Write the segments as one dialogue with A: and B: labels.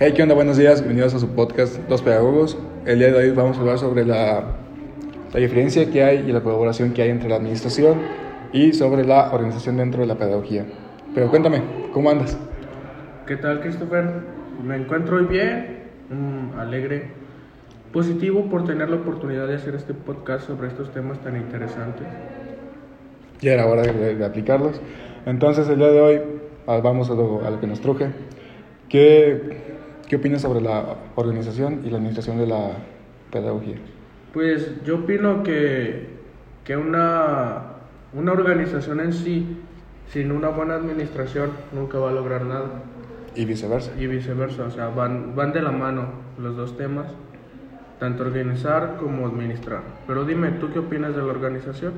A: Hey, ¿qué onda? Buenos días, bienvenidos a su podcast Dos Pedagogos. El día de hoy vamos a hablar sobre la, la diferencia que hay y la colaboración que hay entre la administración y sobre la organización dentro de la pedagogía. Pero cuéntame, ¿cómo andas?
B: ¿Qué tal, Christopher? Me encuentro hoy bien, mm, alegre, positivo por tener la oportunidad de hacer este podcast sobre estos temas tan interesantes.
A: Ya era hora de, de- de aplicarlos. Entonces, el día de hoy ah, vamos a lo, a lo que nos truje. ¿Qué, ¿Qué opinas sobre la organización y la administración de la pedagogía?
B: Pues yo opino que, que una, una organización en sí, sin una buena administración, nunca va a lograr nada.
A: Y viceversa.
B: Y viceversa, o sea, van, van de la mano los dos temas, tanto organizar como administrar. Pero dime, ¿tú qué opinas de la organización?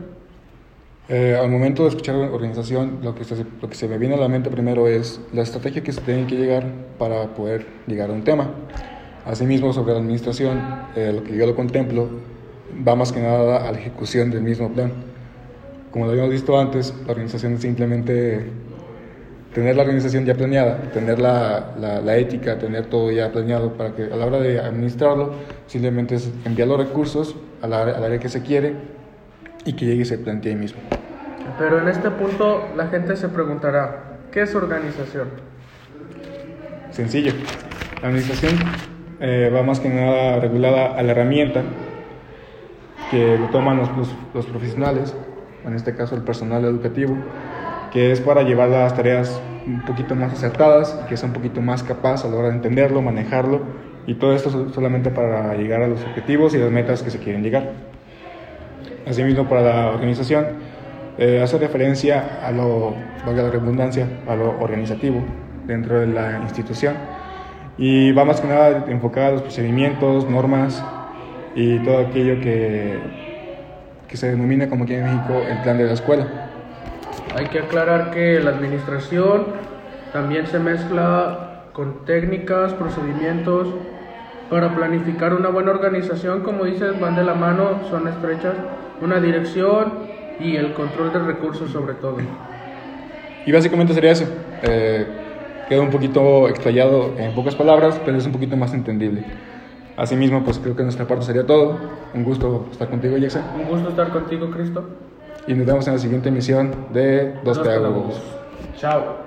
A: Eh, al momento de escuchar organización, lo que, se, lo que se me viene a la mente primero es la estrategia que se tiene que llegar para poder llegar a un tema. Asimismo, sobre la administración, eh, lo que yo lo contemplo va más que nada a la ejecución del mismo plan. Como lo habíamos visto antes, la organización es simplemente tener la organización ya planeada, tener la, la, ética, tener todo ya planeado para que a la hora de administrarlo, simplemente es enviar los recursos al área, al área que se quiere y que llegue y se plantee ahí mismo.
B: Pero en este punto la gente se preguntará, ¿qué es organización?
A: Sencillo. La administración eh, va más que nada regulada a la herramienta que lo toman los, los- los profesionales, en este caso el personal educativo, que es para llevar las tareas un poquito más acertadas y que sea un poquito más capaz a la hora de entenderlo, manejarlo y todo esto so- solamente para llegar a los objetivos y las metas que se quieren llegar. Asimismo, para la organización, eh, hace referencia a lo, valga la redundancia, a lo organizativo dentro de la institución y va más que nada enfocada a los procedimientos, normas y todo aquello que, que se denomina como aquí en México el plan de la escuela.
B: Hay que aclarar que la administración también se mezcla con técnicas, procedimientos para planificar una buena organización, como dices, van de la mano, son estrechas, una dirección y el control de recursos sobre todo.
A: Y básicamente sería eso. Eh, queda un poquito explayado en pocas palabras, pero es un poquito más entendible. Asimismo, pues creo que nuestra parte sería todo. Un gusto estar contigo, Jackson.
B: Un gusto estar contigo, Cristo.
A: Y nos vemos en la siguiente emisión de Dos
B: pedagogos. Chao.